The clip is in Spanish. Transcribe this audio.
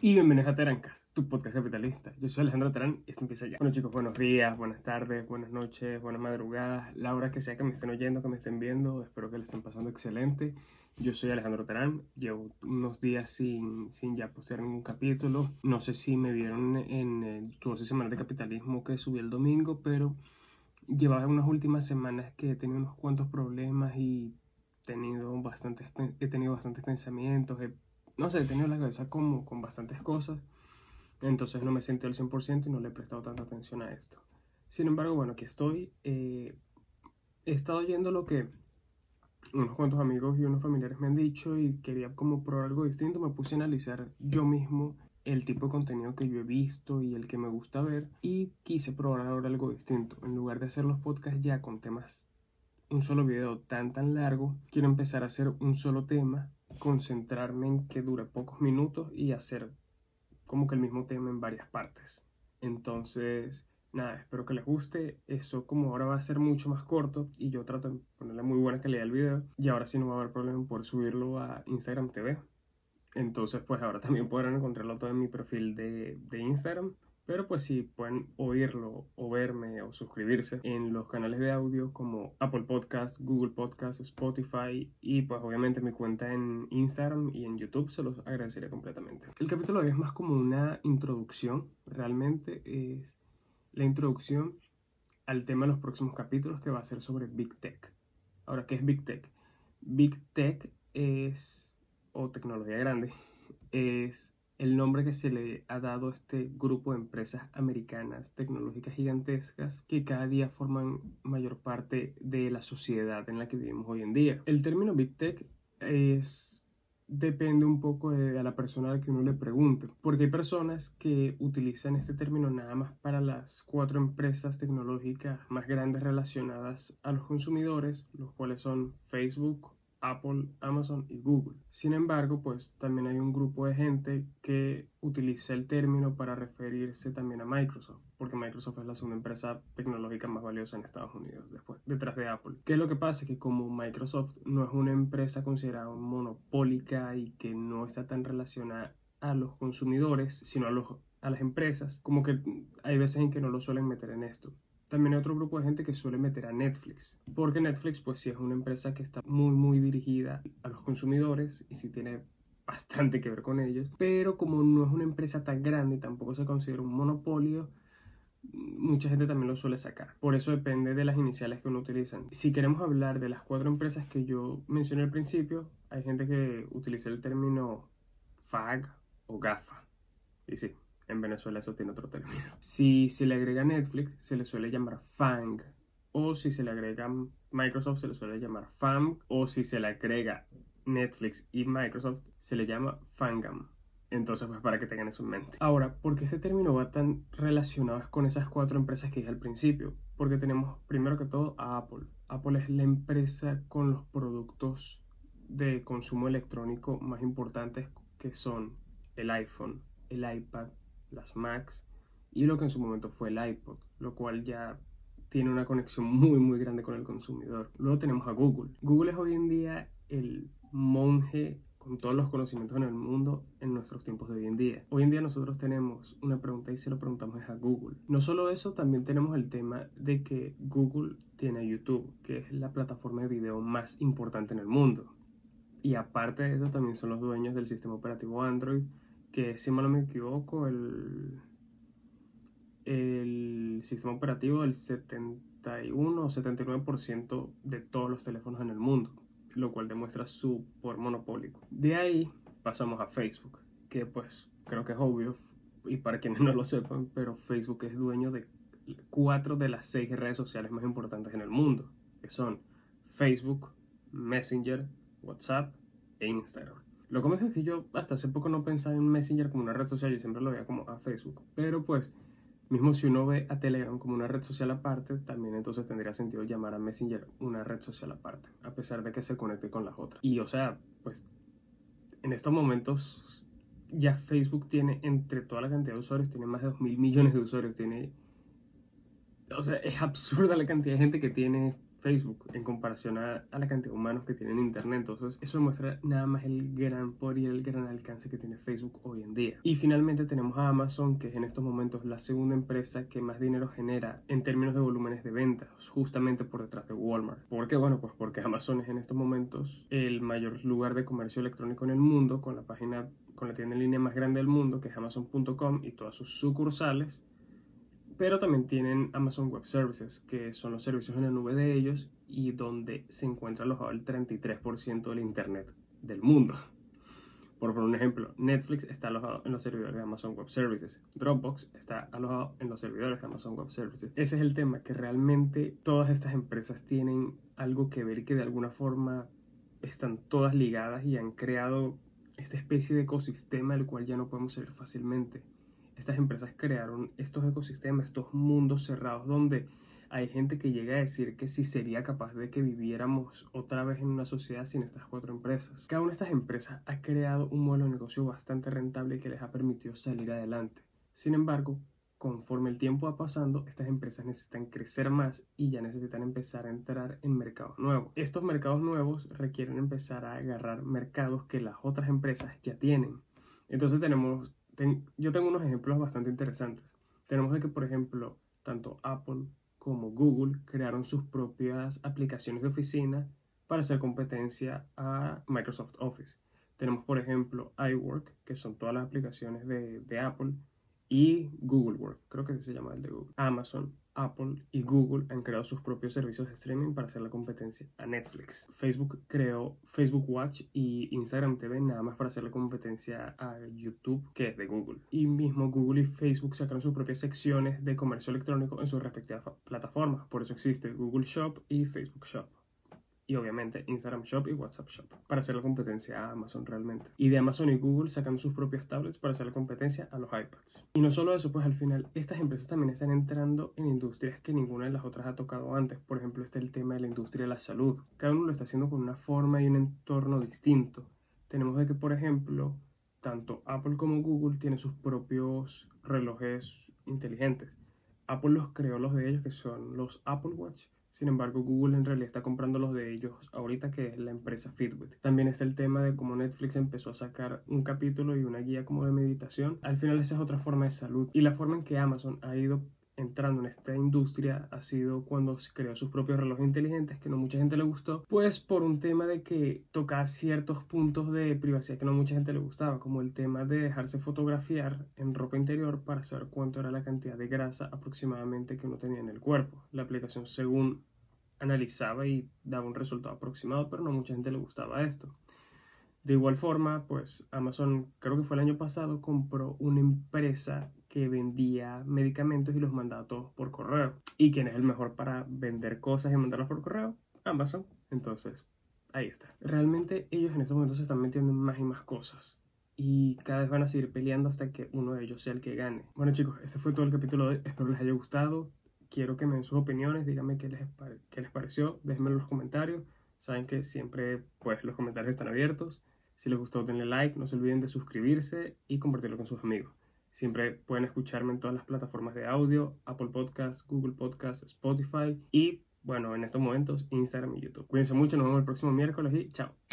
Y bienvenidos a Terancas, tu podcast capitalista. Yo soy Alejandro Terán y esto empieza ya. Bueno chicos, buenos días, buenas tardes, buenas noches, buenas madrugadas, la hora que sea que me estén oyendo, que me estén viendo, espero que le estén pasando excelente. Yo soy Alejandro Terán, llevo unos días sin, sin ya postear ningún capítulo. No sé si me vieron en el 12 semanas de capitalismo que subí el domingo, pero llevaba unas últimas semanas que he tenido unos cuantos problemas y tenido bastantes, he tenido bastantes pensamientos, no sé, he tenido la cabeza como con bastantes cosas, entonces no me sentí al 100% y no le he prestado tanta atención a esto. Sin embargo, bueno, aquí estoy. Eh, he estado oyendo lo que unos cuantos amigos y unos familiares me han dicho y quería como probar algo distinto. Me puse a analizar yo mismo el tipo de contenido que yo he visto y el que me gusta ver y quise probar ahora algo distinto. En lugar de hacer los podcasts ya con temas, un solo video tan tan largo, quiero empezar a hacer un solo tema concentrarme en que dure pocos minutos y hacer como que el mismo tema en varias partes. Entonces, nada, espero que les guste. Eso como ahora va a ser mucho más corto y yo trato de ponerle muy buena calidad al video. Y ahora sí no va a haber problema por subirlo a Instagram TV. Entonces, pues ahora también podrán encontrarlo todo en mi perfil de, de Instagram. Pero pues sí, pueden oírlo o verme o suscribirse en los canales de audio como Apple Podcast, Google Podcast, Spotify y pues obviamente mi cuenta en Instagram y en YouTube se los agradecería completamente. El capítulo de hoy es más como una introducción, realmente es la introducción al tema de los próximos capítulos que va a ser sobre Big Tech. Ahora, ¿qué es Big Tech? Big Tech es, o tecnología grande, es el nombre que se le ha dado a este grupo de empresas americanas tecnológicas gigantescas que cada día forman mayor parte de la sociedad en la que vivimos hoy en día. El término Big Tech es depende un poco de la persona a la que uno le pregunte, porque hay personas que utilizan este término nada más para las cuatro empresas tecnológicas más grandes relacionadas a los consumidores, los cuales son Facebook, Apple, Amazon y Google. Sin embargo, pues también hay un grupo de gente que utiliza el término para referirse también a Microsoft, porque Microsoft es la segunda empresa tecnológica más valiosa en Estados Unidos, después, detrás de Apple. ¿Qué es lo que pasa? Que como Microsoft no es una empresa considerada monopólica y que no está tan relacionada a los consumidores, sino a, los, a las empresas, como que hay veces en que no lo suelen meter en esto. También hay otro grupo de gente que suele meter a Netflix, porque Netflix pues sí es una empresa que está muy muy dirigida a los consumidores y sí tiene bastante que ver con ellos, pero como no es una empresa tan grande y tampoco se considera un monopolio, mucha gente también lo suele sacar. Por eso depende de las iniciales que uno utiliza. Si queremos hablar de las cuatro empresas que yo mencioné al principio, hay gente que utiliza el término FAG o GAFA. Y sí, en Venezuela eso tiene otro término. Si se le agrega Netflix, se le suele llamar FANG. O si se le agrega Microsoft, se le suele llamar FAM. O si se le agrega Netflix y Microsoft, se le llama FANGAM. Entonces, pues para que tengan eso en mente. Ahora, ¿por qué este término va tan relacionado con esas cuatro empresas que dije al principio? Porque tenemos primero que todo a Apple. Apple es la empresa con los productos de consumo electrónico más importantes que son el iPhone, el iPad, las Macs y lo que en su momento fue el iPod, lo cual ya tiene una conexión muy muy grande con el consumidor. Luego tenemos a Google. Google es hoy en día el monje con todos los conocimientos en el mundo en nuestros tiempos de hoy en día. Hoy en día nosotros tenemos una pregunta y se lo preguntamos a Google. No solo eso, también tenemos el tema de que Google tiene YouTube, que es la plataforma de video más importante en el mundo. Y aparte de eso, también son los dueños del sistema operativo Android, que si mal no me equivoco, el, el sistema operativo del 71 o 79% de todos los teléfonos en el mundo, lo cual demuestra su por monopólico. De ahí pasamos a Facebook, que pues creo que es obvio, y para quienes no lo sepan, pero Facebook es dueño de cuatro de las seis redes sociales más importantes en el mundo, que son Facebook, Messenger, WhatsApp e Instagram. Lo que es que yo hasta hace poco no pensaba en Messenger como una red social, yo siempre lo veía como a Facebook. Pero pues, mismo si uno ve a Telegram como una red social aparte, también entonces tendría sentido llamar a Messenger una red social aparte, a pesar de que se conecte con las otras. Y o sea, pues, en estos momentos ya Facebook tiene, entre toda la cantidad de usuarios, tiene más de 2 mil millones de usuarios, tiene... O sea, es absurda la cantidad de gente que tiene Facebook en comparación a, la cantidad de humanos que tienen Internet. Entonces, eso demuestra nada más el gran poder y el gran alcance que tiene Facebook hoy en día. Y finalmente tenemos a Amazon, que es en estos momentos la segunda empresa que más dinero genera en términos de volúmenes de ventas, justamente por detrás de Walmart. ¿Por qué? Bueno, pues porque Amazon es en estos momentos el mayor lugar de comercio electrónico en el mundo, con la página, con la tienda en línea más grande del mundo, que es amazon.com y todas sus sucursales pero también tienen Amazon Web Services, que son los servicios en la nube de ellos y donde se encuentra alojado el 33% del Internet del mundo. Por poner un ejemplo, Netflix está alojado en los servidores de Amazon Web Services. Dropbox está alojado en los servidores de Amazon Web Services. Ese es el tema, que realmente todas estas empresas tienen algo que ver que de alguna forma están todas ligadas y han creado esta especie de ecosistema del cual ya no podemos salir fácilmente estas empresas crearon estos ecosistemas, estos mundos cerrados donde hay gente que llega a decir que si sería capaz de que viviéramos otra vez en una sociedad sin estas cuatro empresas. Cada una de estas empresas ha creado un modelo de negocio bastante rentable que les ha permitido salir adelante. Sin embargo, conforme el tiempo va pasando, estas empresas necesitan crecer más y ya necesitan empezar a entrar en mercados nuevos. Estos mercados nuevos requieren empezar a agarrar mercados que las otras empresas ya tienen. Entonces tenemos yo tengo unos ejemplos bastante interesantes. Tenemos de que, por ejemplo, tanto Apple como Google crearon sus propias aplicaciones de oficina para hacer competencia a Microsoft Office. Tenemos, por ejemplo, iWork, que son todas las aplicaciones de, de Apple, y Google Work, creo que se llama el de Google. Amazon Apple y Google han creado sus propios servicios de streaming para hacer la competencia a Netflix. Facebook creó Facebook Watch y Instagram TV nada más para hacer la competencia a YouTube, que es de Google. Y mismo Google y Facebook sacaron sus propias secciones de comercio electrónico en sus respectivas plataformas. Por eso existe Google Shop y Facebook Shop y obviamente Instagram Shop y WhatsApp Shop para hacer la competencia a Amazon realmente. Y de Amazon y Google sacan sus propias tablets para hacer la competencia a los iPads. Y no solo eso, pues al final estas empresas también están entrando en industrias que ninguna de las otras ha tocado antes. Por ejemplo, está el tema de la industria de la salud. Cada uno lo está haciendo con una forma y un entorno distinto. Tenemos de que, por ejemplo, tanto Apple como Google tienen sus propios relojes inteligentes. Apple los creó los de ellos que son los Apple Watch sin embargo, Google en realidad está comprando los de ellos ahorita, que es la empresa Fitbit. También está el tema de cómo Netflix empezó a sacar un capítulo y una guía como de meditación. Al final esa es otra forma de salud. Y la forma en que Amazon ha ido entrando en esta industria ha sido cuando creó sus propios relojes inteligentes que no mucha gente le gustó, pues por un tema de que tocaba ciertos puntos de privacidad que no mucha gente le gustaba, como el tema de dejarse fotografiar en ropa interior para saber cuánto era la cantidad de grasa aproximadamente que uno tenía en el cuerpo. La aplicación según analizaba y daba un resultado aproximado, pero no mucha gente le gustaba esto. De igual forma, pues Amazon, creo que fue el año pasado, compró una empresa que vendía medicamentos y los mandaba todos por correo. ¿Y quién es el mejor para vender cosas y mandarlos por correo? Amazon. Entonces, ahí está. Realmente ellos en estos momentos se están metiendo en más y más cosas. Y cada vez van a seguir peleando hasta que uno de ellos sea el que gane. Bueno chicos, este fue todo el capítulo de hoy. Espero les haya gustado. Quiero que me den sus opiniones. Díganme qué les, qué les pareció. Déjenme en los comentarios. Saben que siempre pues los comentarios están abiertos. Si les gustó denle like. No se olviden de suscribirse y compartirlo con sus amigos. Siempre pueden escucharme en todas las plataformas de audio, Apple Podcasts, Google Podcasts, Spotify y, bueno, en estos momentos, Instagram y YouTube. Cuídense mucho, nos vemos el próximo miércoles y chao.